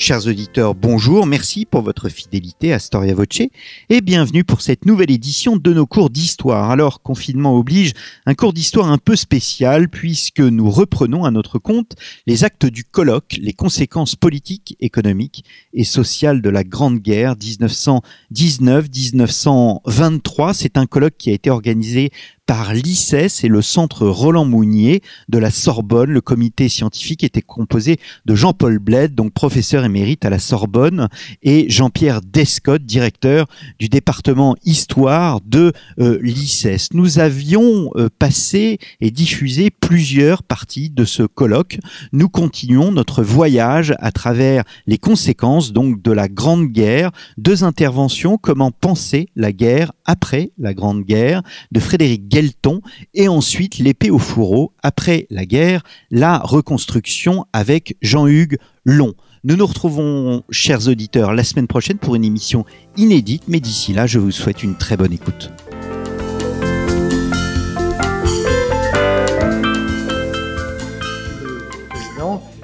Chers auditeurs, bonjour, merci pour votre fidélité à Storia Voce et bienvenue pour cette nouvelle édition de nos cours d'histoire. Alors, confinement oblige, un cours d'histoire un peu spécial puisque nous reprenons à notre compte les actes du colloque, les conséquences politiques, économiques et sociales de la Grande Guerre 1919-1923. C'est un colloque qui a été organisé par l'ICES et le centre Roland Mounier de la Sorbonne. Le comité scientifique était composé de Jean-Paul Bled, donc professeur émérite à la Sorbonne, et Jean-Pierre Descott, directeur du département Histoire de euh, l'ICES. Nous avions euh, passé et diffusé plusieurs parties de ce colloque. Nous continuons notre voyage à travers les conséquences donc de la Grande Guerre, deux interventions, comment penser la guerre après la Grande Guerre, de Frédéric et ensuite l'épée au fourreau après la guerre, la reconstruction avec Jean-Hugues Long. Nous nous retrouvons, chers auditeurs, la semaine prochaine pour une émission inédite, mais d'ici là, je vous souhaite une très bonne écoute.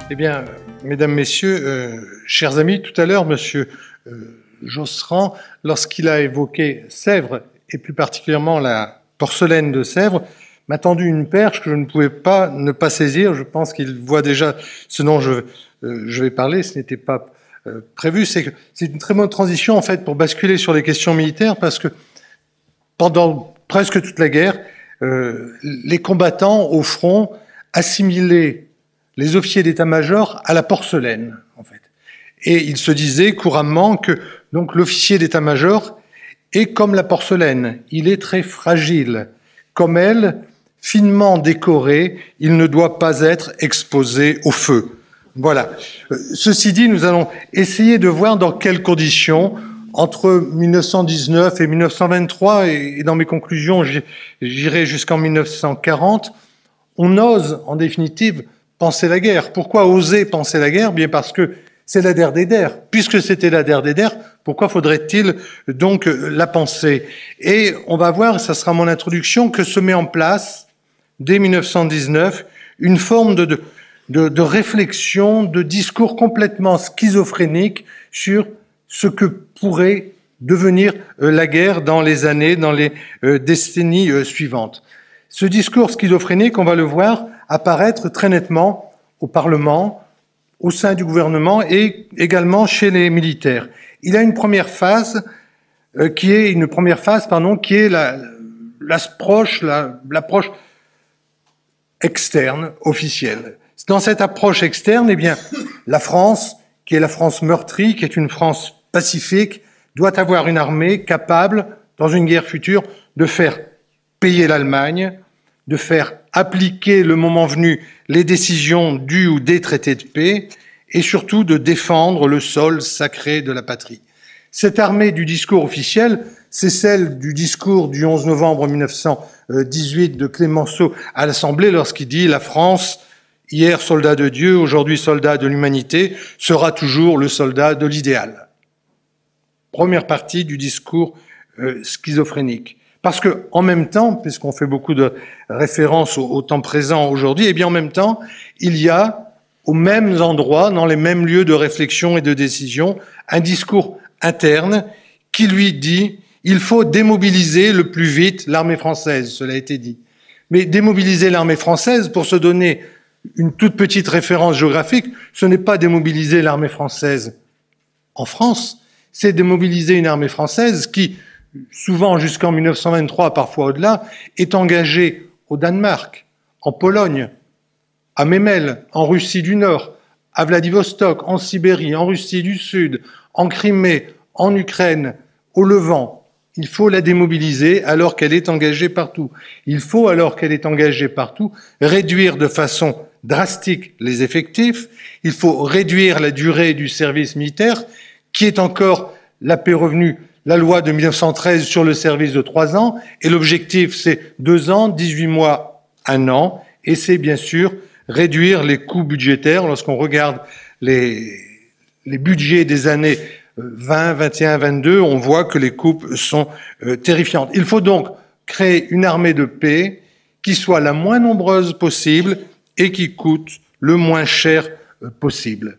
Eh bien, mesdames, messieurs, euh, chers amis, tout à l'heure, monsieur euh, Josserand, lorsqu'il a évoqué Sèvres, et plus particulièrement la porcelaine de Sèvres, m'a tendu une perche que je ne pouvais pas ne pas saisir. Je pense qu'il voit déjà ce dont je, euh, je vais parler. Ce n'était pas euh, prévu. C'est une très bonne transition en fait pour basculer sur les questions militaires parce que pendant presque toute la guerre, euh, les combattants au front assimilaient les officiers d'état-major à la porcelaine en fait. Et ils se disaient couramment que donc l'officier d'état-major et comme la porcelaine, il est très fragile. Comme elle, finement décoré, il ne doit pas être exposé au feu. Voilà. Euh, ceci dit, nous allons essayer de voir dans quelles conditions, entre 1919 et 1923, et dans mes conclusions, j'irai jusqu'en 1940, on ose, en définitive, penser la guerre. Pourquoi oser penser la guerre? Bien parce que c'est la der des der. Puisque c'était la der des der, pourquoi faudrait-il donc la penser? Et on va voir, ça sera mon introduction, que se met en place, dès 1919, une forme de, de, de, réflexion, de discours complètement schizophrénique sur ce que pourrait devenir euh, la guerre dans les années, dans les euh, décennies euh, suivantes. Ce discours schizophrénique, on va le voir apparaître très nettement au Parlement, au sein du gouvernement et également chez les militaires. Il a une première phase euh, qui est une première phase, pardon, qui est l'approche, la, l'approche externe, officielle. Dans cette approche externe, eh bien, la France, qui est la France meurtrie, qui est une France pacifique, doit avoir une armée capable, dans une guerre future, de faire payer l'Allemagne, de faire appliquer le moment venu les décisions du ou des traités de paix et surtout de défendre le sol sacré de la patrie. Cette armée du discours officiel, c'est celle du discours du 11 novembre 1918 de Clémenceau à l'Assemblée lorsqu'il dit la France, hier soldat de Dieu, aujourd'hui soldat de l'humanité, sera toujours le soldat de l'idéal. Première partie du discours euh, schizophrénique. Parce que, en même temps, puisqu'on fait beaucoup de références au, temps présent aujourd'hui, et eh bien en même temps, il y a aux mêmes endroits, dans les mêmes lieux de réflexion et de décision, un discours interne qui lui dit il faut démobiliser le plus vite l'armée française, cela a été dit. Mais démobiliser l'armée française, pour se donner une toute petite référence géographique, ce n'est pas démobiliser l'armée française en France, c'est démobiliser une armée française qui, souvent jusqu'en 1923, parfois au-delà, est engagé au Danemark, en Pologne, à Memel, en Russie du Nord, à Vladivostok, en Sibérie, en Russie du Sud, en Crimée, en Ukraine, au Levant. Il faut la démobiliser alors qu'elle est engagée partout. Il faut, alors qu'elle est engagée partout, réduire de façon drastique les effectifs. Il faut réduire la durée du service militaire, qui est encore la paix revenue la loi de 1913 sur le service de trois ans, et l'objectif c'est deux ans, 18 mois, un an, Et c'est bien sûr réduire les coûts budgétaires. Lorsqu'on regarde les, budgets des années 20, 21, 22, on voit que les coupes sont euh, terrifiantes. Il faut donc créer une armée de paix qui soit la moins nombreuse possible et qui coûte le moins cher euh, possible.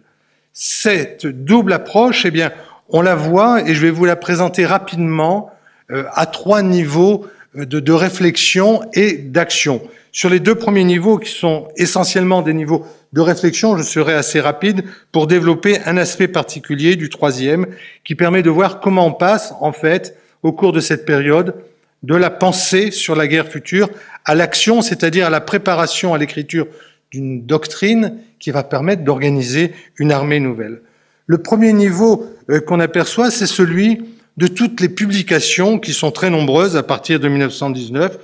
Cette double approche, eh bien, on la voit et je vais vous la présenter rapidement euh, à trois niveaux de, de réflexion et d'action. Sur les deux premiers niveaux, qui sont essentiellement des niveaux de réflexion, je serai assez rapide pour développer un aspect particulier du troisième, qui permet de voir comment on passe, en fait, au cours de cette période, de la pensée sur la guerre future à l'action, c'est-à-dire à la préparation à l'écriture d'une doctrine qui va permettre d'organiser une armée nouvelle. Le premier niveau euh, qu'on aperçoit, c'est celui de toutes les publications qui sont très nombreuses à partir de 1919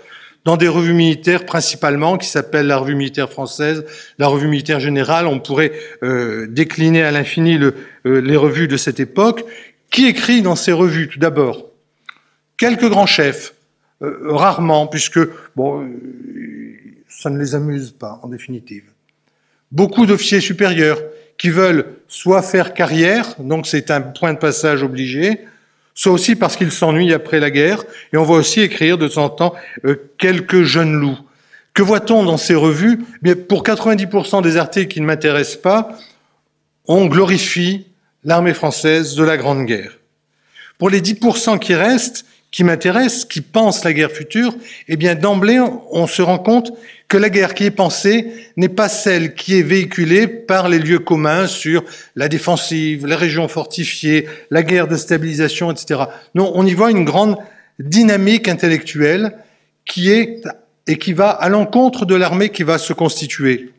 dans des revues militaires principalement qui s'appellent la revue militaire française, la revue militaire générale. On pourrait euh, décliner à l'infini euh, les revues de cette époque. Qui écrit dans ces revues Tout d'abord, quelques grands chefs, rarement, puisque bon, ça ne les amuse pas en définitive. Beaucoup d'officiers supérieurs qui veulent soit faire carrière, donc c'est un point de passage obligé, soit aussi parce qu'ils s'ennuient après la guerre, et on voit aussi écrire de temps en temps euh, quelques jeunes loups. Que voit-on dans ces revues? Eh Pour 90% des articles qui ne m'intéressent pas, on glorifie l'armée française de la Grande Guerre. Pour les 10% qui restent, qui m'intéressent, qui pensent la guerre future, eh bien d'emblée, on se rend compte que la guerre qui est pensée n'est pas celle qui est véhiculée par les lieux communs sur la défensive, les régions fortifiées, la guerre de stabilisation, etc. Non, on y voit une grande dynamique intellectuelle qui est et qui va à l'encontre de l'armée qui va se constituer.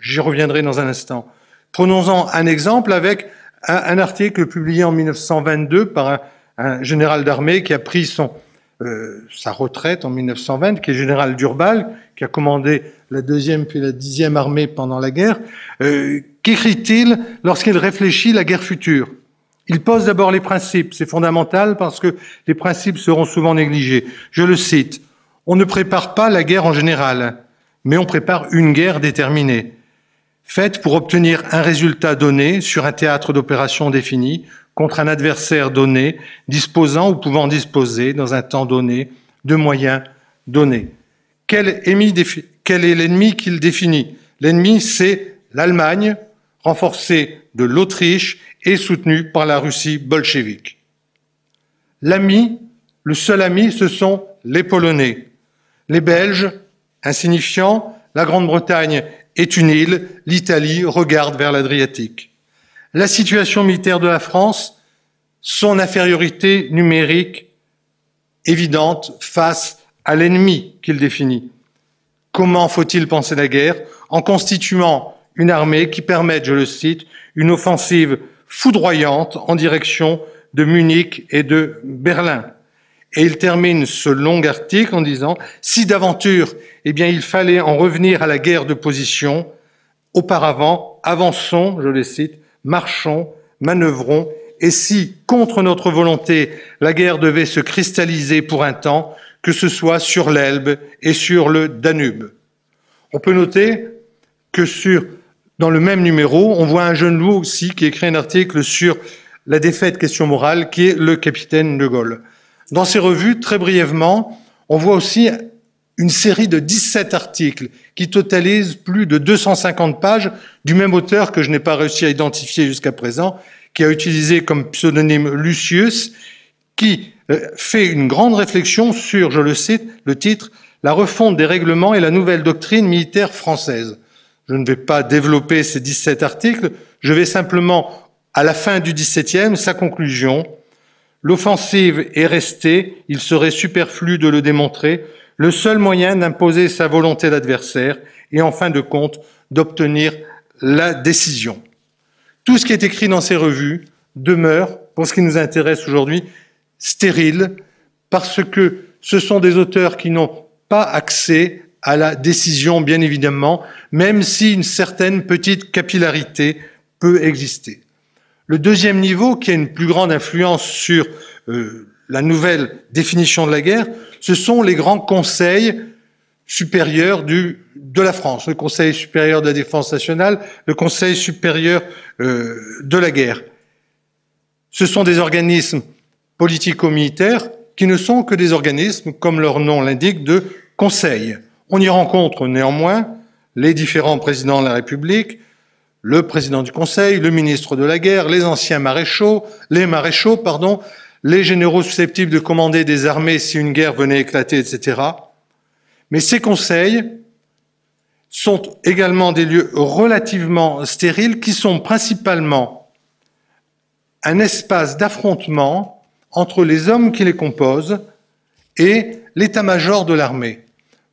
J'y reviendrai dans un instant. Prenons-en un exemple avec un, un article publié en 1922 par un, un général d'armée qui a pris son, euh, sa retraite en 1920, qui est général d'Urbal, qui a commandé la deuxième puis la dixième armée pendant la guerre. Euh, Qu'écrit-il lorsqu'il réfléchit la guerre future? Il pose d'abord les principes. C'est fondamental parce que les principes seront souvent négligés. Je le cite. On ne prépare pas la guerre en général, mais on prépare une guerre déterminée, faite pour obtenir un résultat donné sur un théâtre d'opération défini, contre un adversaire donné, disposant ou pouvant disposer dans un temps donné de moyens donnés. Quel, est l'ennemi qu'il définit? L'ennemi, c'est l'Allemagne, renforcée de l'Autriche et soutenue par la Russie bolchevique. L'ami, le seul ami, ce sont les Polonais. Les Belges, insignifiants, la Grande-Bretagne est une île, l'Italie regarde vers l'Adriatique la situation militaire de la France, son infériorité numérique évidente face à l'ennemi qu'il définit. Comment faut-il penser la guerre En constituant une armée qui permette, je le cite, une offensive foudroyante en direction de Munich et de Berlin? Et il termine ce long article en disant, si d'aventure, eh bien, il fallait en revenir à la guerre de position, auparavant, avançons, je le cite, marchons, manœuvrons, et si, contre notre volonté, la guerre devait se cristalliser pour un temps, que ce soit sur l'Elbe et sur le Danube. On peut noter que dans le même numéro, on voit un jeune loup aussi qui écrit un article sur la défaite question morale, qui est le capitaine de Gaulle. Dans ces revues, très brièvement, on voit aussi une série de 17 articles qui totalisent plus de 250 pages du même auteur que je n'ai pas réussi à identifier jusqu'à présent, qui a utilisé comme pseudonyme Lucius, qui euh, fait une grande réflexion sur, je le cite, le titre, La refonte des règlements et la nouvelle doctrine militaire française. Je ne vais pas développer ces 17 articles, je vais simplement, à la fin du 17e, sa conclusion. L'offensive est restée, il serait superflu de le démontrer, le seul moyen d'imposer sa volonté à l'adversaire et en fin de compte d'obtenir la décision. Tout ce qui est écrit dans ces revues demeure, pour ce qui nous intéresse aujourd'hui, stérile, parce que ce sont des auteurs qui n'ont pas accès à la décision, bien évidemment, même si une certaine petite capillarité peut exister. Le deuxième niveau, qui a une plus grande influence sur euh, la nouvelle définition de la guerre, ce sont les grands conseils supérieur du, de la France, le Conseil supérieur de la défense nationale, le Conseil supérieur euh, de la guerre. Ce sont des organismes politico-militaires qui ne sont que des organismes, comme leur nom l'indique, de conseil. On y rencontre néanmoins les différents présidents de la République, le président du Conseil, le ministre de la Guerre, les anciens maréchaux, les maréchaux, pardon, les généraux susceptibles de commander des armées si une guerre venait éclater, etc. Mais ces conseils sont également des lieux relativement stériles qui sont principalement un espace d'affrontement entre les hommes qui les composent et l'état-major de l'armée.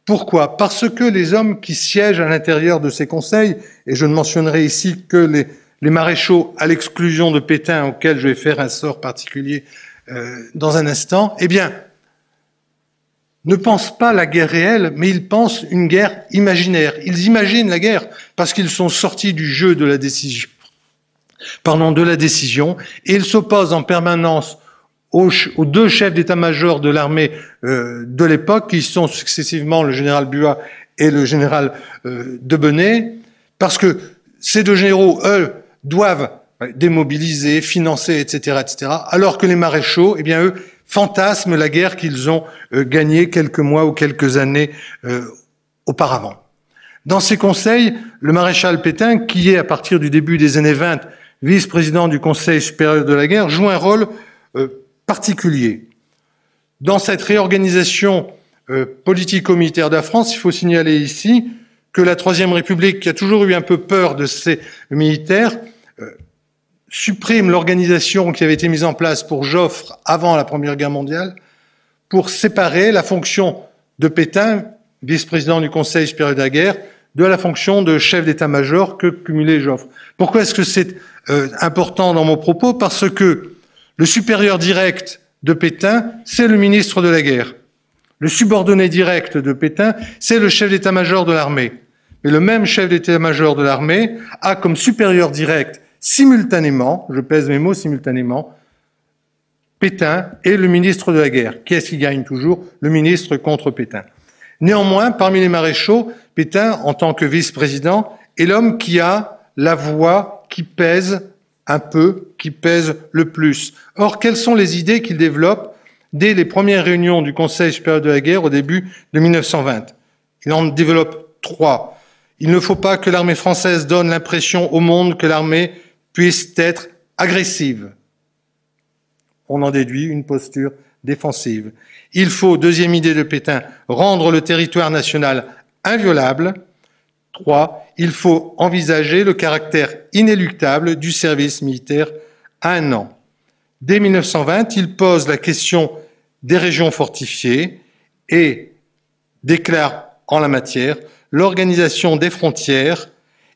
Pourquoi? Parce que les hommes qui siègent à l'intérieur de ces conseils, et je ne mentionnerai ici que les, maréchaux à l'exclusion de Pétain, auxquels je vais faire un sort particulier euh, dans un instant, eh bien, ne pensent pas la guerre réelle, mais ils pensent une guerre imaginaire. Ils imaginent la guerre parce qu'ils sont sortis du jeu de la décision. Pardon, de la décision, et ils s'opposent en permanence aux, deux chefs d'état-major de l'armée euh, de l'époque, qui sont successivement le général Buat et le général euh, Debenay, parce que ces deux généraux, eux, doivent démobiliser, financer, etc., etc., alors que les maréchaux, eh bien, eux, fantasment la guerre qu'ils ont euh, gagnée quelques mois ou quelques années euh, auparavant. Dans ces conseils, le maréchal Pétain, qui est à partir du début des années 20 vice-président du Conseil supérieur de la guerre, joue un rôle particulier. Dans cette réorganisation euh, politico-militaire de la France, il faut signaler ici que la Troisième République, qui a toujours eu un peu peur de ces militaires, euh, supprime l'organisation qui avait été mise en place pour Joffre avant la Première Guerre mondiale, pour séparer la fonction de Pétain, vice-président du Conseil supérieur de la guerre, de la fonction de chef d'état-major que cumulait Joffre. Pourquoi est-ce que c'est euh, important dans mon propos? Parce que le supérieur direct de Pétain, c'est le ministre de la guerre. Le subordonné direct de Pétain, c'est le chef d'état-major de l'armée. Mais le même chef d'état-major de l'armée a comme supérieur direct simultanément, je pèse mes mots simultanément, Pétain et le ministre de la guerre. Qui est-ce qui gagne toujours? Le ministre contre Pétain. Néanmoins, parmi les maréchaux, Pétain, en tant que vice-président, est l'homme qui a la voix qui pèse un peu qui pèse le plus. Or, quelles sont les idées qu'il développe dès les premières réunions du Conseil supérieur de la guerre au début de 1920 Il en développe trois. Il ne faut pas que l'armée française donne l'impression au monde que l'armée puisse être agressive. On en déduit une posture défensive. Il faut, deuxième idée de Pétain, rendre le territoire national inviolable. Trois, il faut envisager le caractère inéluctable du service militaire à un an. Dès 1920, il pose la question des régions fortifiées et déclare en la matière l'organisation des frontières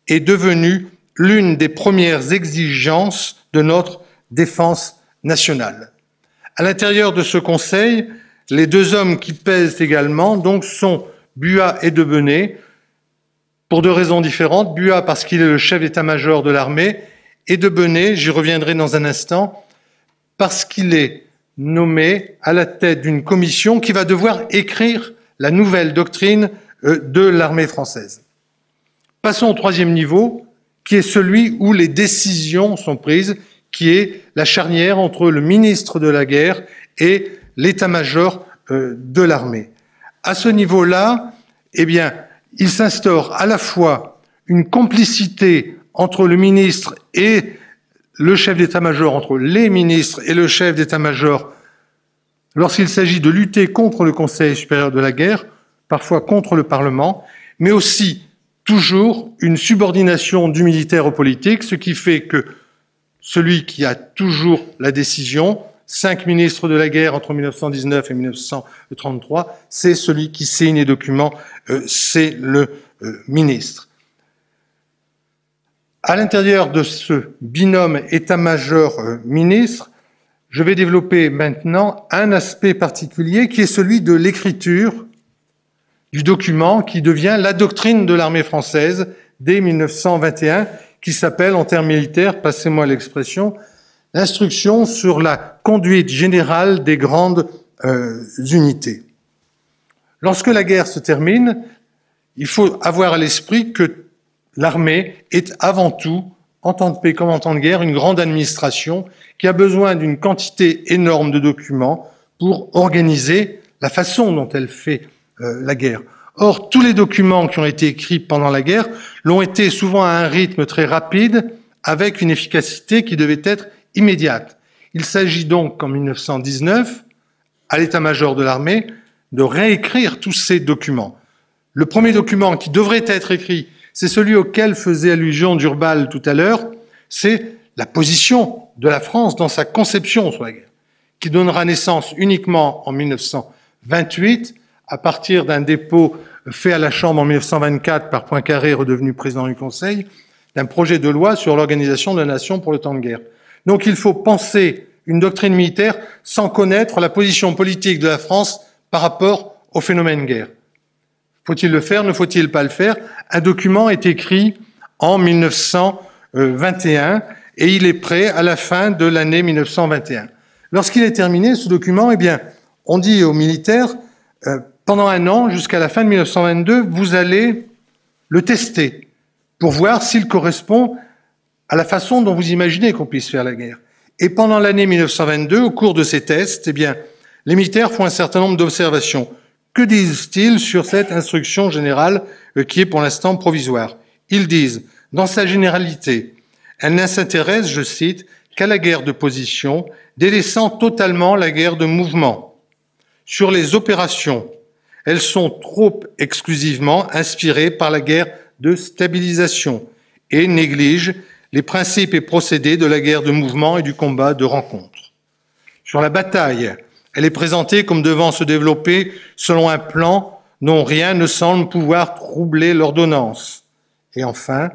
est devenue l'une des premières exigences de notre défense nationale. À l'intérieur de ce Conseil, les deux hommes qui pèsent également donc sont Buat et Debenay, pour deux raisons différentes. Buat parce qu'il est le chef d'état-major de l'armée et de Benet, j'y reviendrai dans un instant, parce qu'il est nommé à la tête d'une commission qui va devoir écrire la nouvelle doctrine euh, de l'armée française. Passons au troisième niveau, qui est celui où les décisions sont prises, qui est la charnière entre le ministre de la guerre et l'état-major euh, de l'armée. À ce niveau-là, eh bien, il s'instaure à la fois une complicité entre le ministre et le chef d'état-major, entre les ministres et le chef d'état-major, lorsqu'il s'agit de lutter contre le Conseil supérieur de la guerre, parfois contre le Parlement, mais aussi toujours une subordination du militaire au politique, ce qui fait que celui qui a toujours la décision cinq ministres de la guerre entre 1919 et 1933, c'est celui qui signe les documents, euh, c'est le euh, ministre. À l'intérieur de ce binôme état-major-ministre, euh, je vais développer maintenant un aspect particulier qui est celui de l'écriture du document qui devient la doctrine de l'armée française dès 1921, qui s'appelle en termes militaires, passez-moi l'expression, l'instruction sur la conduite générale des grandes euh, unités. Lorsque la guerre se termine, il faut avoir à l'esprit que l'armée est avant tout, en temps de paix comme en temps de guerre, une grande administration qui a besoin d'une quantité énorme de documents pour organiser la façon dont elle fait la guerre. Or, tous les documents qui ont été écrits pendant la guerre l'ont été souvent à un rythme très rapide, avec une efficacité qui devait être immédiate. Il s'agit donc, en 1919, à l'état-major de l'armée, de réécrire tous ces documents. Le premier document qui devrait être écrit, c'est celui auquel faisait allusion Durbal tout à l'heure, c'est la position de la France dans sa conception sur la guerre, qui donnera naissance uniquement en 1928 à partir d'un dépôt fait à la Chambre en 1924 par Poincaré, redevenu président du Conseil, d'un projet de loi sur l'organisation de la nation pour le temps de guerre. Donc il faut penser une doctrine militaire sans connaître la position politique de la France par rapport au phénomène guerre. Faut-il le faire? Ne faut-il pas le faire? Un document est écrit en 1921 et il est prêt à la fin de l'année 1921. Lorsqu'il est terminé, ce document, eh bien, on dit aux militaires, euh, pendant un an, jusqu'à la fin de 1922, vous allez le tester pour voir s'il correspond à la façon dont vous imaginez qu'on puisse faire la guerre. Et pendant l'année 1922, au cours de ces tests, eh bien, les militaires font un certain nombre d'observations. Que disent-ils sur cette instruction générale euh, qui est pour l'instant provisoire? Ils disent, dans sa généralité, elle ne s'intéresse, je cite, qu'à la guerre de position, délaissant totalement la guerre de mouvement. Sur les opérations, elles sont trop exclusivement inspirées par la guerre de stabilisation et négligent les principes et procédés de la guerre de mouvement et du combat de rencontre. Sur la bataille, elle est présentée comme devant se développer selon un plan dont rien ne semble pouvoir troubler l'ordonnance. Et enfin,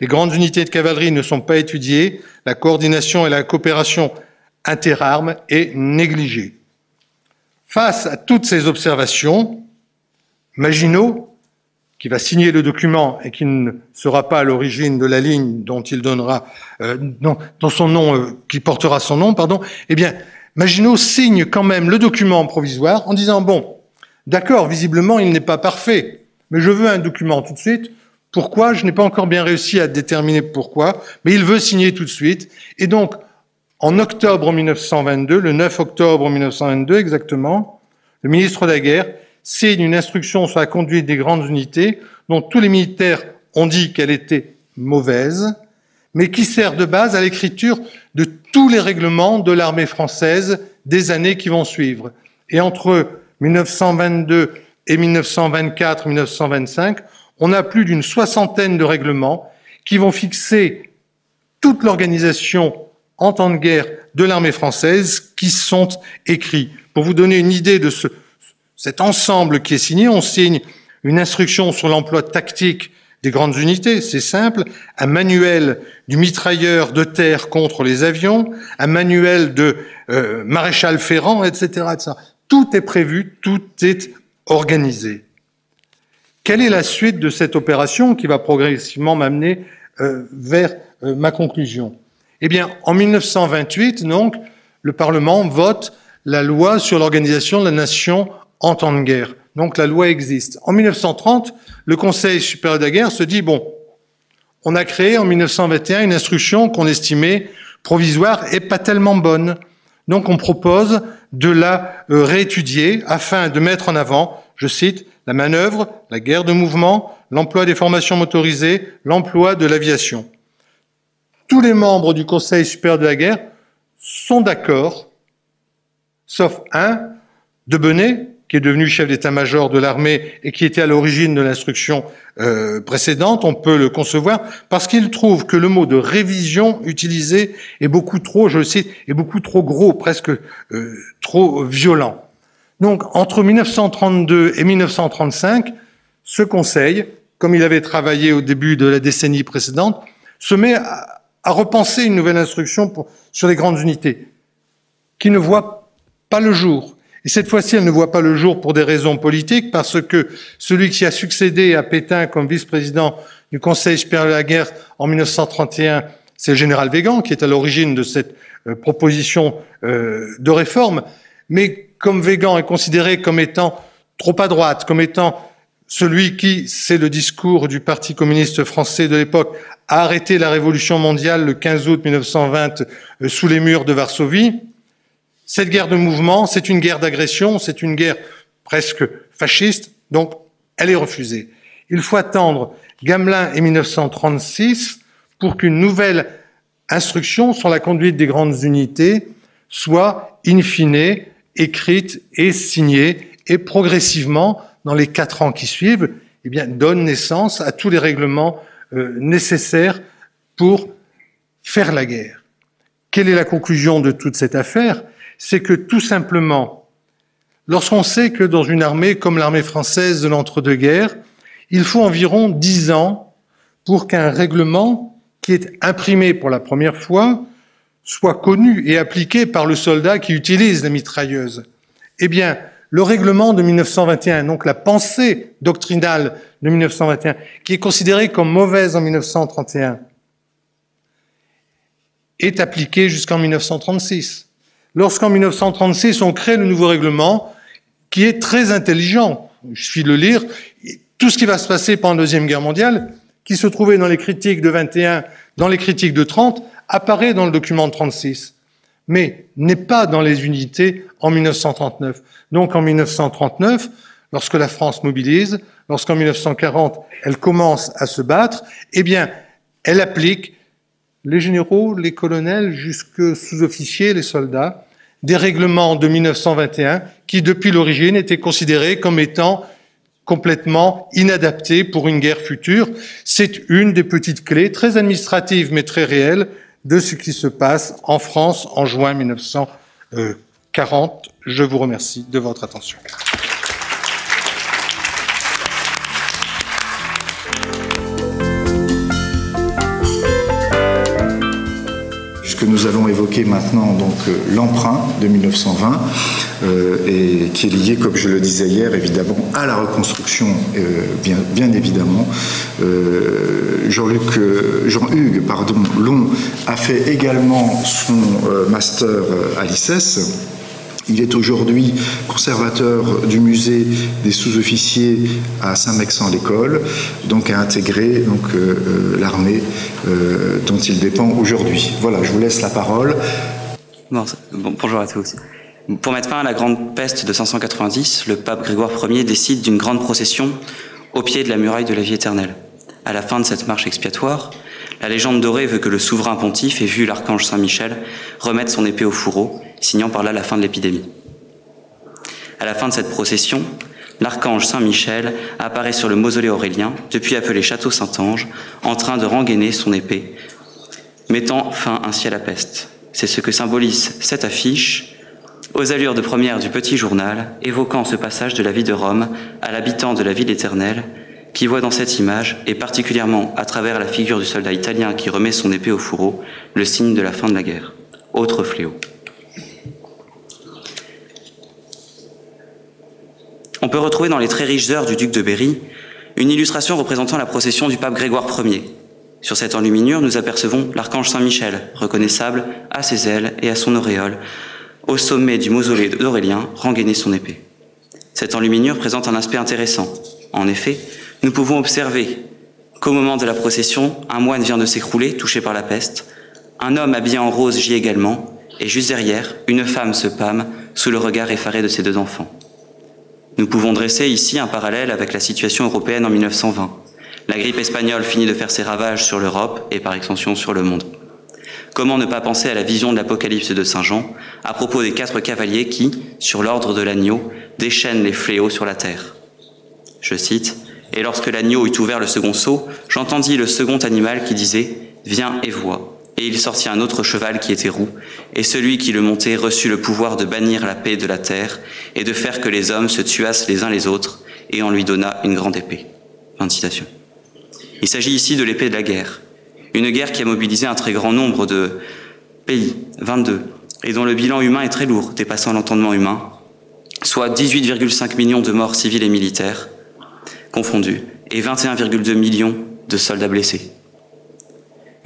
les grandes unités de cavalerie ne sont pas étudiées, la coordination et la coopération interarmes est négligée. Face à toutes ces observations, Maginot, qui va signer le document et qui ne sera pas à l'origine de la ligne dont il donnera, euh, dans son nom, euh, qui portera son nom, pardon, eh bien, Maginot signe quand même le document provisoire en disant bon, d'accord, visiblement il n'est pas parfait, mais je veux un document tout de suite. Pourquoi? Je n'ai pas encore bien réussi à déterminer pourquoi, mais il veut signer tout de suite. Et donc, en octobre 1922, le 9 octobre 1922 exactement, le ministre de la Guerre signe une instruction sur la conduite des grandes unités dont tous les militaires ont dit qu'elle était mauvaise, mais qui sert de base à l'écriture de tous les règlements de l'armée française des années qui vont suivre. Et entre 1922 et 1924-1925, on a plus d'une soixantaine de règlements qui vont fixer toute l'organisation en temps de guerre de l'armée française qui sont écrits. Pour vous donner une idée de ce, cet ensemble qui est signé, on signe une instruction sur l'emploi tactique des grandes unités, c'est simple, un manuel du mitrailleur de terre contre les avions, un manuel de euh, maréchal Ferrand, etc., etc. Tout est prévu, tout est organisé. Quelle est la suite de cette opération qui va progressivement m'amener euh, vers euh, ma conclusion? Eh bien, en 1928, donc, le Parlement vote la loi sur l'organisation de la nation en temps de guerre. Donc la loi existe. En 1930, le Conseil supérieur de la guerre se dit, bon, on a créé en 1921 une instruction qu'on estimait provisoire et pas tellement bonne. Donc on propose de la euh, réétudier afin de mettre en avant, je cite, la manœuvre, la guerre de mouvement, l'emploi des formations motorisées, l'emploi de l'aviation. Tous les membres du Conseil supérieur de la guerre sont d'accord, sauf un, de Benet, qui est devenu chef d'état-major de l'armée et qui était à l'origine de l'instruction euh, précédente, on peut le concevoir, parce qu'il trouve que le mot de révision utilisé est beaucoup trop, je le cite, est beaucoup trop gros, presque euh, trop violent. Donc, entre 1932 et 1935, ce Conseil, comme il avait travaillé au début de la décennie précédente, se met à, repenser une nouvelle instruction sur les grandes unités, qui ne voit pas le jour et cette fois-ci, elle ne voit pas le jour pour des raisons politiques, parce que celui qui a succédé à Pétain comme vice-président du Conseil supérieur de la guerre en 1931, c'est le général Végan, qui est à l'origine de cette euh, proposition euh, de réforme. Mais comme Végan est considéré comme étant trop à droite, comme étant celui qui, c'est le discours du Parti communiste français de l'époque, a arrêté la révolution mondiale le 15 août 1920 euh, sous les murs de Varsovie. Cette guerre de mouvement, c'est une guerre d'agression, c'est une guerre presque fasciste, donc elle est refusée. Il faut attendre Gamelin et 1936 pour qu'une nouvelle instruction sur la conduite des grandes unités soit in fine écrite et signée et progressivement, dans les quatre ans qui suivent, eh bien, donne naissance à tous les règlements euh, nécessaires pour faire la guerre. Quelle est la conclusion de toute cette affaire? C'est que tout simplement, lorsqu'on sait que dans une armée comme l'armée française de l'entre-deux-guerres, il faut environ dix ans pour qu'un règlement qui est imprimé pour la première fois soit connu et appliqué par le soldat qui utilise la mitrailleuse. Eh bien, le règlement de 1921, donc la pensée doctrinale de 1921, qui est considérée comme mauvaise en 1931, est appliquée jusqu'en 1936. Lorsqu'en 1936, on crée le nouveau règlement, qui est très intelligent, je suis le lire, tout ce qui va se passer pendant la Deuxième Guerre mondiale, qui se trouvait dans les critiques de 21, dans les critiques de 30, apparaît dans le document de 36 mais n'est pas dans les unités en 1939. Donc en 1939, lorsque la France mobilise, lorsqu'en 1940 elle commence à se battre, eh bien, elle applique les généraux, les colonels, jusque sous-officiers, les soldats, des règlements de 1921 qui, depuis l'origine, étaient considérés comme étant complètement inadaptés pour une guerre future. C'est une des petites clés, très administratives mais très réelles, de ce qui se passe en France en juin 1940. Je vous remercie de votre attention. Que nous allons évoquer maintenant, donc euh, l'emprunt de 1920, euh, et qui est lié, comme je le disais hier, évidemment, à la reconstruction, euh, bien, bien, évidemment. Jean-Hugues, pardon, Long a fait également son master à l'ICES il est aujourd'hui conservateur du musée des sous-officiers à Saint-Mexan-l'École, donc a intégré donc, euh, euh, l'armée euh, dont il dépend aujourd'hui. Voilà, je vous laisse la parole. Bon, bonjour à tous. Pour mettre fin à la grande peste de 590, le pape Grégoire Ier décide d'une grande procession au pied de la muraille de la vie éternelle. À la fin de cette marche expiatoire, la légende dorée veut que le souverain pontife ait vu l'archange Saint-Michel remettre son épée au fourreau signant par là la fin de l'épidémie. À la fin de cette procession, l'archange Saint-Michel apparaît sur le mausolée aurélien, depuis appelé Château Saint-Ange, en train de rengainer son épée, mettant fin ainsi à la peste. C'est ce que symbolise cette affiche, aux allures de première du petit journal, évoquant ce passage de la vie de Rome à l'habitant de la ville éternelle, qui voit dans cette image, et particulièrement à travers la figure du soldat italien qui remet son épée au fourreau, le signe de la fin de la guerre. Autre fléau. On peut retrouver dans les très riches heures du duc de Berry une illustration représentant la procession du pape Grégoire Ier. Sur cette enluminure, nous apercevons l'archange Saint-Michel, reconnaissable à ses ailes et à son auréole, au sommet du mausolée d'Aurélien, rengainer son épée. Cette enluminure présente un aspect intéressant. En effet, nous pouvons observer qu'au moment de la procession, un moine vient de s'écrouler, touché par la peste. Un homme habillé en rose gît également, et juste derrière, une femme se pâme sous le regard effaré de ses deux enfants. Nous pouvons dresser ici un parallèle avec la situation européenne en 1920. La grippe espagnole finit de faire ses ravages sur l'Europe et par extension sur le monde. Comment ne pas penser à la vision de l'Apocalypse de Saint Jean à propos des quatre cavaliers qui, sur l'ordre de l'agneau, déchaînent les fléaux sur la terre? Je cite Et lorsque l'agneau eut ouvert le second seau, j'entendis le second animal qui disait Viens et vois. Et il sortit un autre cheval qui était roux, et celui qui le montait reçut le pouvoir de bannir la paix de la terre, et de faire que les hommes se tuassent les uns les autres, et on lui donna une grande épée. Fin de citation. Il s'agit ici de l'épée de la guerre, une guerre qui a mobilisé un très grand nombre de pays, 22, et dont le bilan humain est très lourd, dépassant l'entendement humain, soit 18,5 millions de morts civiles et militaires confondus, et 21,2 millions de soldats blessés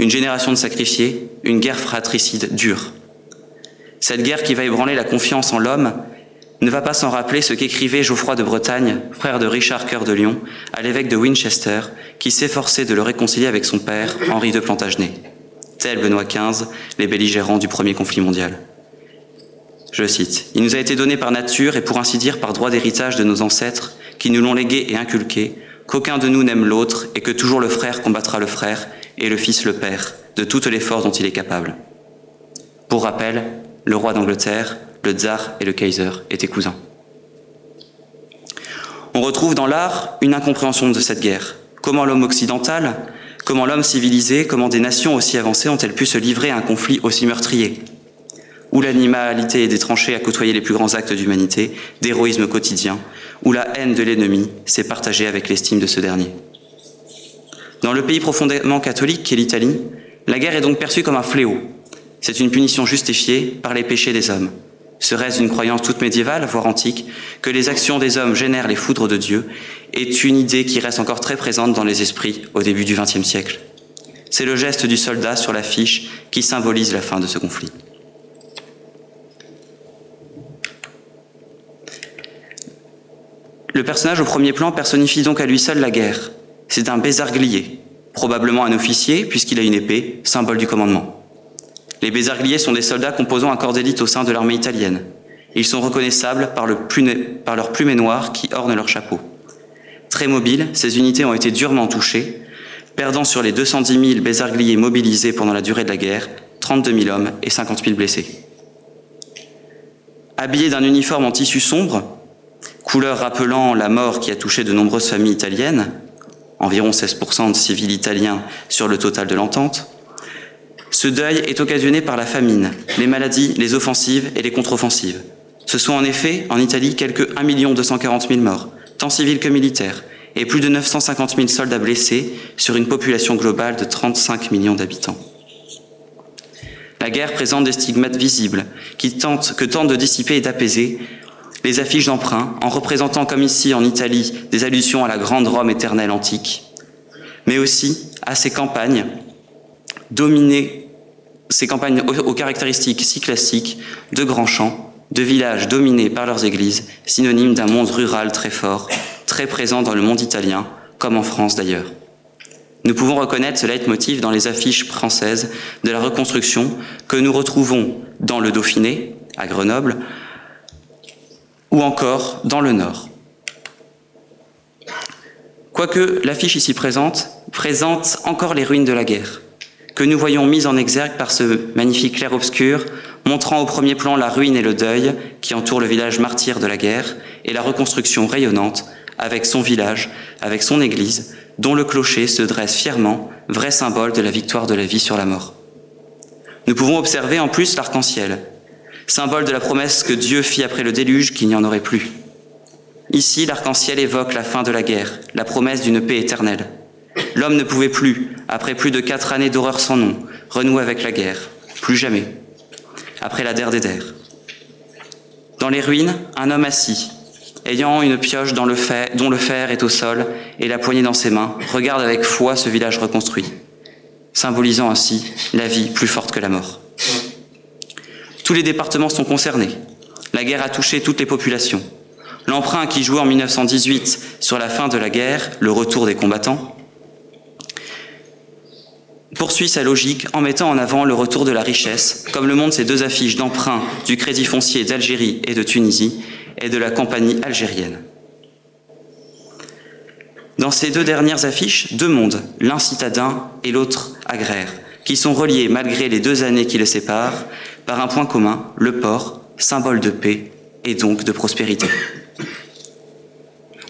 une génération de sacrifiés, une guerre fratricide dure. Cette guerre qui va ébranler la confiance en l'homme ne va pas sans rappeler ce qu'écrivait Geoffroy de Bretagne, frère de Richard Cœur de Lion, à l'évêque de Winchester, qui s'efforçait de le réconcilier avec son père, Henri de Plantagenet. Tel Benoît XV, les belligérants du premier conflit mondial. Je cite, Il nous a été donné par nature et pour ainsi dire par droit d'héritage de nos ancêtres, qui nous l'ont légué et inculqué, qu'aucun de nous n'aime l'autre et que toujours le frère combattra le frère et le fils le père, de toutes les forces dont il est capable. Pour rappel, le roi d'Angleterre, le tsar et le kaiser étaient cousins. On retrouve dans l'art une incompréhension de cette guerre. Comment l'homme occidental, comment l'homme civilisé, comment des nations aussi avancées ont-elles pu se livrer à un conflit aussi meurtrier? Où l'animalité des tranchées a côtoyé les plus grands actes d'humanité, d'héroïsme quotidien, où la haine de l'ennemi s'est partagée avec l'estime de ce dernier. Dans le pays profondément catholique qu'est l'Italie, la guerre est donc perçue comme un fléau. C'est une punition justifiée par les péchés des hommes. Serait-ce une croyance toute médiévale, voire antique, que les actions des hommes génèrent les foudres de Dieu, est une idée qui reste encore très présente dans les esprits au début du XXe siècle. C'est le geste du soldat sur l'affiche qui symbolise la fin de ce conflit. Le personnage au premier plan personnifie donc à lui seul la guerre. C'est un bézarglier, probablement un officier puisqu'il a une épée, symbole du commandement. Les bézargliers sont des soldats composant un corps d'élite au sein de l'armée italienne. Ils sont reconnaissables par, le par leur plumet noir qui orne leur chapeau. Très mobiles, ces unités ont été durement touchées, perdant sur les 210 000 bézargliers mobilisés pendant la durée de la guerre 32 000 hommes et 50 000 blessés. Habillés d'un uniforme en tissu sombre, couleur rappelant la mort qui a touché de nombreuses familles italiennes, environ 16% de civils italiens sur le total de l'entente, ce deuil est occasionné par la famine, les maladies, les offensives et les contre-offensives. Ce sont en effet, en Italie, quelques 1 240 000 morts, tant civils que militaires, et plus de 950 000 soldats blessés sur une population globale de 35 millions d'habitants. La guerre présente des stigmates visibles que tentent de dissiper et d'apaiser les affiches d'emprunt en représentant comme ici en Italie des allusions à la grande Rome éternelle antique, mais aussi à ces campagnes dominées ces campagnes aux caractéristiques si classiques de grands champs, de villages dominés par leurs églises, synonymes d'un monde rural très fort, très présent dans le monde italien, comme en France d'ailleurs. Nous pouvons reconnaître ce leitmotiv dans les affiches françaises de la reconstruction que nous retrouvons dans le Dauphiné, à Grenoble, ou encore dans le Nord. Quoique l'affiche ici présente présente encore les ruines de la guerre que nous voyons mise en exergue par ce magnifique clair-obscur, montrant au premier plan la ruine et le deuil qui entourent le village martyr de la guerre, et la reconstruction rayonnante, avec son village, avec son église, dont le clocher se dresse fièrement, vrai symbole de la victoire de la vie sur la mort. Nous pouvons observer en plus l'arc-en-ciel, symbole de la promesse que Dieu fit après le déluge qu'il n'y en aurait plus. Ici, l'arc-en-ciel évoque la fin de la guerre, la promesse d'une paix éternelle. L'homme ne pouvait plus, après plus de quatre années d'horreur sans nom, renouer avec la guerre. Plus jamais. Après la der des der. Dans les ruines, un homme assis, ayant une pioche dont le fer est au sol et la poignée dans ses mains, regarde avec foi ce village reconstruit, symbolisant ainsi la vie plus forte que la mort. Tous les départements sont concernés. La guerre a touché toutes les populations. L'emprunt qui jouait en 1918 sur la fin de la guerre, le retour des combattants, poursuit sa logique en mettant en avant le retour de la richesse, comme le montrent ces deux affiches d'emprunt du Crédit foncier d'Algérie et de Tunisie et de la compagnie algérienne. Dans ces deux dernières affiches, deux mondes, l'un citadin et l'autre agraire, qui sont reliés malgré les deux années qui les séparent par un point commun, le port, symbole de paix et donc de prospérité.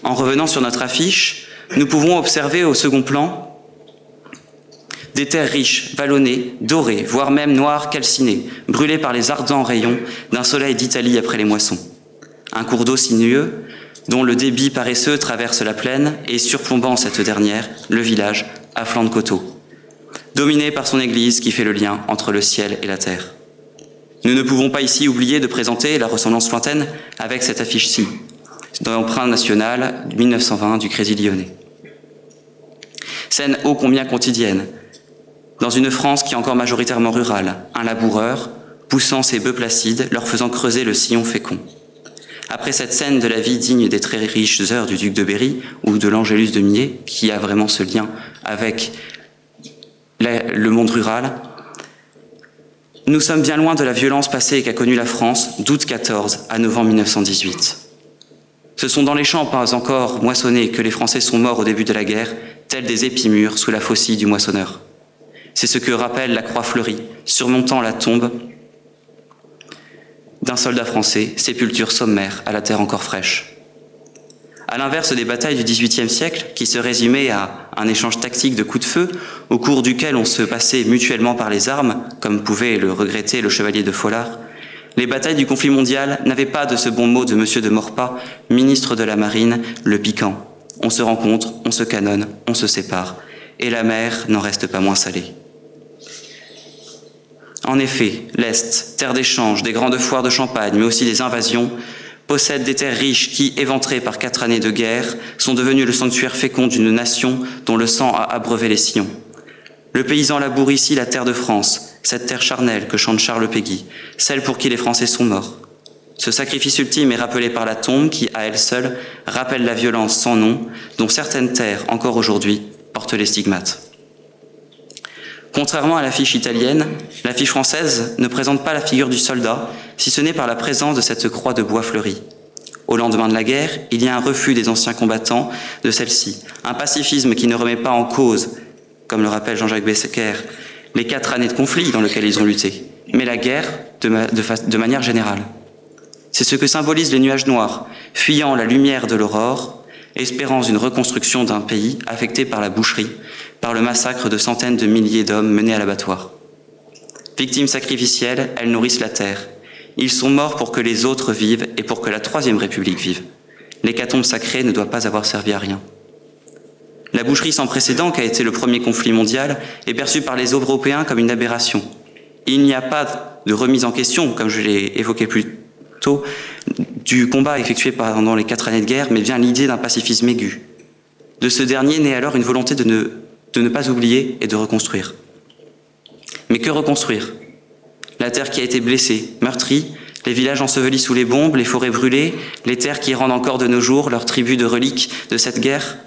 En revenant sur notre affiche, nous pouvons observer au second plan des terres riches, vallonnées, dorées, voire même noires, calcinées, brûlées par les ardents rayons d'un soleil d'Italie après les moissons. Un cours d'eau sinueux, dont le débit paresseux traverse la plaine et surplombant cette dernière, le village, à flanc de coteau, dominé par son église qui fait le lien entre le ciel et la terre. Nous ne pouvons pas ici oublier de présenter la ressemblance lointaine avec cette affiche-ci, dans l'emprunt national 1920 du Crédit Lyonnais. Scène ô combien quotidienne, dans une France qui est encore majoritairement rurale, un laboureur, poussant ses bœufs placides, leur faisant creuser le sillon fécond. Après cette scène de la vie digne des très riches heures du duc de Berry ou de l'Angélus de Millet, qui a vraiment ce lien avec le monde rural, nous sommes bien loin de la violence passée qu'a connue la France d'août 14 à novembre 1918. Ce sont dans les champs pas encore moissonnés que les Français sont morts au début de la guerre, tels des épimures sous la faucille du moissonneur. C'est ce que rappelle la croix fleurie, surmontant la tombe d'un soldat français, sépulture sommaire à la terre encore fraîche. À l'inverse des batailles du XVIIIe siècle, qui se résumaient à un échange tactique de coups de feu, au cours duquel on se passait mutuellement par les armes, comme pouvait le regretter le chevalier de Follard, les batailles du conflit mondial n'avaient pas de ce bon mot de M. de Maurepas, ministre de la Marine, le piquant. On se rencontre, on se canonne, on se sépare, et la mer n'en reste pas moins salée. En effet, l'Est, terre d'échange, des grandes foires de champagne, mais aussi des invasions, possède des terres riches qui, éventrées par quatre années de guerre, sont devenues le sanctuaire fécond d'une nation dont le sang a abreuvé les sillons. Le paysan laboure ici la terre de France, cette terre charnelle que chante Charles Péguy, celle pour qui les Français sont morts. Ce sacrifice ultime est rappelé par la tombe qui, à elle seule, rappelle la violence sans nom dont certaines terres, encore aujourd'hui, portent les stigmates. Contrairement à l'affiche italienne, l'affiche française ne présente pas la figure du soldat, si ce n'est par la présence de cette croix de bois fleuri. Au lendemain de la guerre, il y a un refus des anciens combattants de celle-ci, un pacifisme qui ne remet pas en cause, comme le rappelle Jean-Jacques Bessecker, les quatre années de conflit dans lesquelles ils ont lutté, mais la guerre de manière générale. C'est ce que symbolisent les nuages noirs, fuyant la lumière de l'aurore, espérant une reconstruction d'un pays affecté par la boucherie, par le massacre de centaines de milliers d'hommes menés à l'abattoir. Victimes sacrificielles, elles nourrissent la terre. Ils sont morts pour que les autres vivent et pour que la Troisième République vive. L'hécatombe sacrée ne doit pas avoir servi à rien. La boucherie sans précédent, qui a été le premier conflit mondial, est perçue par les Européens comme une aberration. Il n'y a pas de remise en question, comme je l'ai évoqué plus tôt, du combat effectué pendant les quatre années de guerre, mais bien l'idée d'un pacifisme aigu. De ce dernier naît alors une volonté de ne de ne pas oublier et de reconstruire. Mais que reconstruire? La terre qui a été blessée, meurtrie, les villages ensevelis sous les bombes, les forêts brûlées, les terres qui rendent encore de nos jours leur tribu de reliques de cette guerre?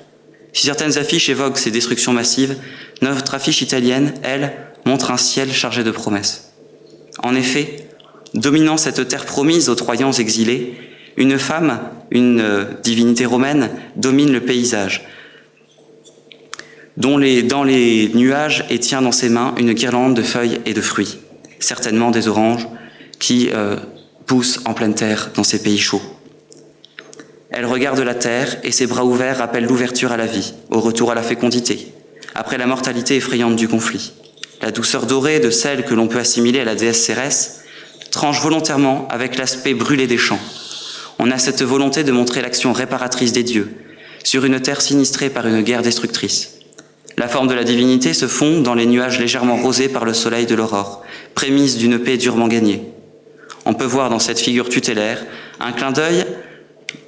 Si certaines affiches évoquent ces destructions massives, notre affiche italienne, elle, montre un ciel chargé de promesses. En effet, dominant cette terre promise aux Troyens exilés, une femme, une euh, divinité romaine, domine le paysage, dont les, dans les nuages et tient dans ses mains une guirlande de feuilles et de fruits, certainement des oranges, qui euh, poussent en pleine terre dans ces pays chauds. Elle regarde la terre et ses bras ouverts rappellent l'ouverture à la vie, au retour à la fécondité, après la mortalité effrayante du conflit. La douceur dorée de celle que l'on peut assimiler à la déesse Cérès tranche volontairement avec l'aspect brûlé des champs. On a cette volonté de montrer l'action réparatrice des dieux sur une terre sinistrée par une guerre destructrice. La forme de la divinité se fond dans les nuages légèrement rosés par le soleil de l'aurore, prémisse d'une paix durement gagnée. On peut voir dans cette figure tutélaire un clin d'œil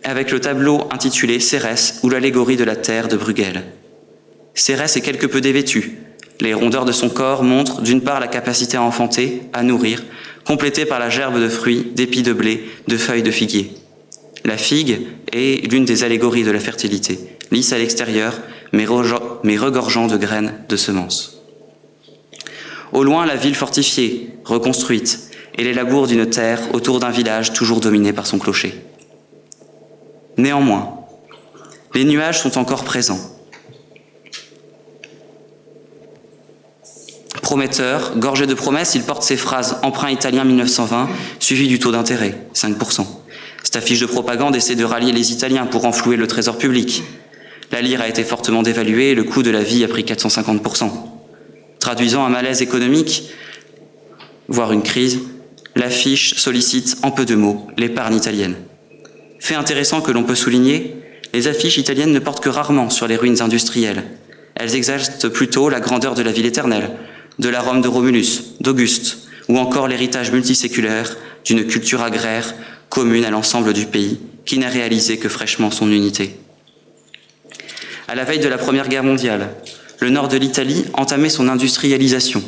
avec le tableau intitulé Cérès ou l'allégorie de la terre de Bruegel. Cérès est quelque peu dévêtue. Les rondeurs de son corps montrent d'une part la capacité à enfanter, à nourrir, complétée par la gerbe de fruits, d'épis de blé, de feuilles de figuier. La figue est l'une des allégories de la fertilité, lisse à l'extérieur, mais, regorgeant de graines de semences. Au loin, la ville fortifiée, reconstruite, et les labours d'une terre autour d'un village toujours dominé par son clocher. Néanmoins, les nuages sont encore présents. Prometteur, gorgé de promesses, il porte ses phrases emprunt italien 1920, suivi du taux d'intérêt, 5%. Cette affiche de propagande essaie de rallier les Italiens pour enflouer le trésor public. La lire a été fortement dévaluée et le coût de la vie a pris 450%. Traduisant un malaise économique, voire une crise, l'affiche sollicite en peu de mots l'épargne italienne. Fait intéressant que l'on peut souligner, les affiches italiennes ne portent que rarement sur les ruines industrielles. Elles exaltent plutôt la grandeur de la ville éternelle, de la Rome de Romulus, d'Auguste, ou encore l'héritage multiséculaire d'une culture agraire commune à l'ensemble du pays, qui n'a réalisé que fraîchement son unité. À la veille de la Première Guerre mondiale, le nord de l'Italie entamait son industrialisation.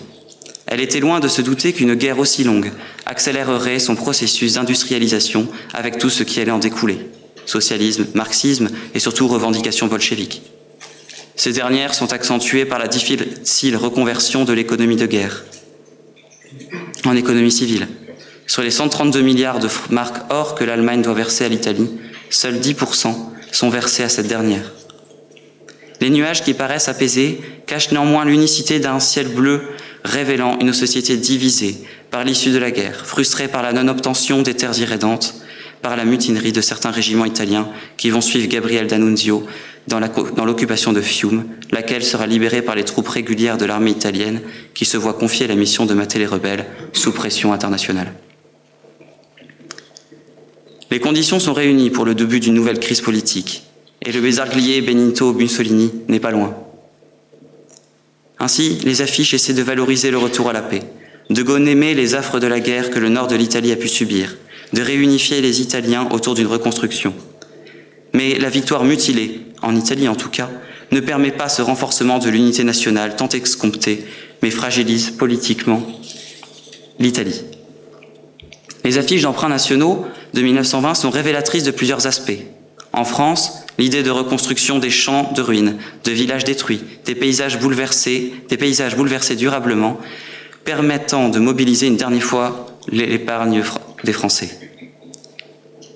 Elle était loin de se douter qu'une guerre aussi longue accélérerait son processus d'industrialisation avec tout ce qui allait en découler. Socialisme, marxisme et surtout revendications bolcheviques. Ces dernières sont accentuées par la difficile reconversion de l'économie de guerre en économie civile. Sur les 132 milliards de marques or que l'Allemagne doit verser à l'Italie, seuls 10% sont versés à cette dernière. Les nuages qui paraissent apaisés cachent néanmoins l'unicité d'un ciel bleu révélant une société divisée par l'issue de la guerre, frustrée par la non-obtention des terres irrédentes, par la mutinerie de certains régiments italiens qui vont suivre Gabriel D'Annunzio dans l'occupation de Fiume, laquelle sera libérée par les troupes régulières de l'armée italienne qui se voit confier la mission de mater les rebelles sous pression internationale. Les conditions sont réunies pour le début d'une nouvelle crise politique, et le bézarglier Benito Mussolini n'est pas loin. Ainsi, les affiches essaient de valoriser le retour à la paix, de gommer les affres de la guerre que le nord de l'Italie a pu subir, de réunifier les Italiens autour d'une reconstruction. Mais la victoire mutilée, en Italie en tout cas, ne permet pas ce renforcement de l'unité nationale tant escomptée, mais fragilise politiquement l'Italie. Les affiches d'emprunts nationaux de 1920 sont révélatrices de plusieurs aspects. En France, l'idée de reconstruction des champs de ruines, de villages détruits, des paysages bouleversés, des paysages bouleversés durablement, permettant de mobiliser une dernière fois l'épargne des Français.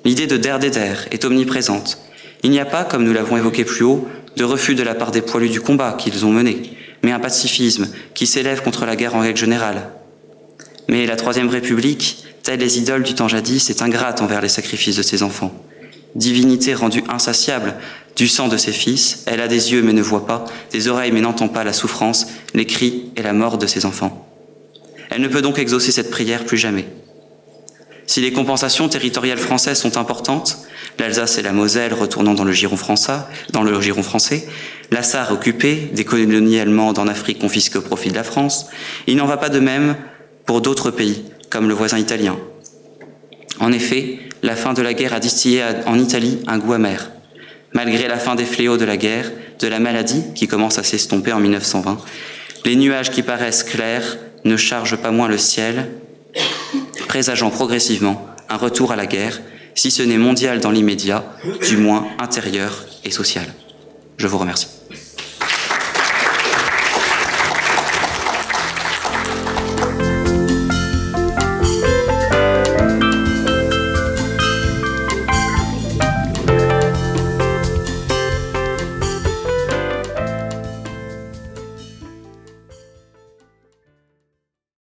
L'idée de der der est omniprésente. Il n'y a pas, comme nous l'avons évoqué plus haut, de refus de la part des poilus du combat qu'ils ont mené, mais un pacifisme qui s'élève contre la guerre en règle générale. Mais la Troisième République, telle les idoles du temps jadis, est ingrate envers les sacrifices de ses enfants divinité rendue insatiable du sang de ses fils, elle a des yeux mais ne voit pas, des oreilles mais n'entend pas la souffrance, les cris et la mort de ses enfants. Elle ne peut donc exaucer cette prière plus jamais. Si les compensations territoriales françaises sont importantes, l'Alsace et la Moselle retournant dans le giron français, dans le giron français, la Sarre occupée, des colonies allemandes en Afrique confisquées au profit de la France, il n'en va pas de même pour d'autres pays, comme le voisin italien. En effet, la fin de la guerre a distillé en Italie un goût amer. Malgré la fin des fléaux de la guerre, de la maladie qui commence à s'estomper en 1920, les nuages qui paraissent clairs ne chargent pas moins le ciel, présageant progressivement un retour à la guerre, si ce n'est mondial dans l'immédiat, du moins intérieur et social. Je vous remercie.